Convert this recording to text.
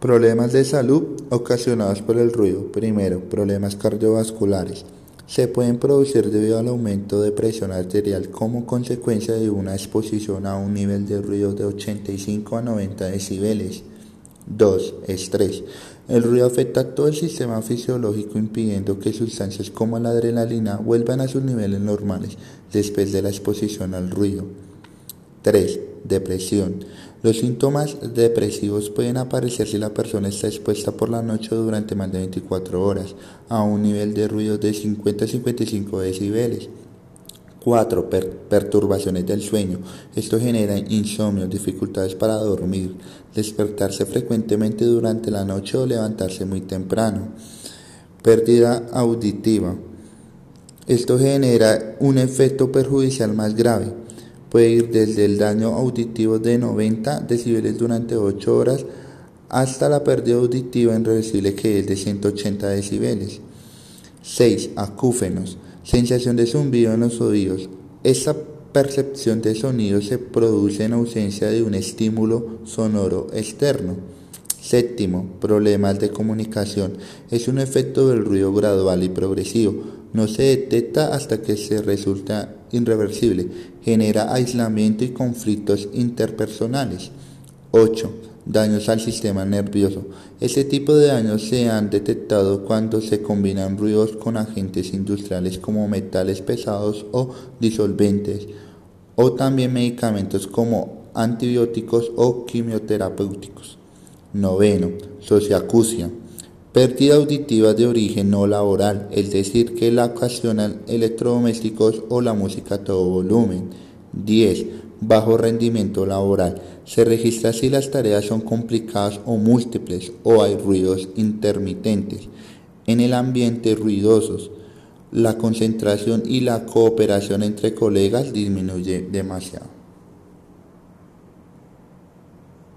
Problemas de salud ocasionados por el ruido. Primero, problemas cardiovasculares. Se pueden producir debido al aumento de presión arterial como consecuencia de una exposición a un nivel de ruido de 85 a 90 decibeles. 2. Estrés. El ruido afecta todo el sistema fisiológico impidiendo que sustancias como la adrenalina vuelvan a sus niveles normales después de la exposición al ruido. 3. Depresión. Los síntomas depresivos pueden aparecer si la persona está expuesta por la noche durante más de 24 horas a un nivel de ruido de 50 a 55 decibeles. 4. perturbaciones del sueño. Esto genera insomnio, dificultades para dormir, despertarse frecuentemente durante la noche o levantarse muy temprano. Pérdida auditiva. Esto genera un efecto perjudicial más grave puede ir desde el daño auditivo de 90 decibeles durante 8 horas hasta la pérdida auditiva irreversible que es de 180 decibeles. 6. Acúfenos. Sensación de zumbido en los oídos. Esta percepción de sonido se produce en ausencia de un estímulo sonoro externo. Séptimo, problemas de comunicación. Es un efecto del ruido gradual y progresivo. No se detecta hasta que se resulta irreversible. Genera aislamiento y conflictos interpersonales. 8. Daños al sistema nervioso. Este tipo de daños se han detectado cuando se combinan ruidos con agentes industriales como metales pesados o disolventes, o también medicamentos como antibióticos o quimioterapéuticos. Noveno, sociacusia. Pérdida auditiva de origen no laboral, es decir, que la ocasionan electrodomésticos o la música a todo volumen. 10. Bajo rendimiento laboral. Se registra si las tareas son complicadas o múltiples o hay ruidos intermitentes. En el ambiente ruidosos, la concentración y la cooperación entre colegas disminuye demasiado.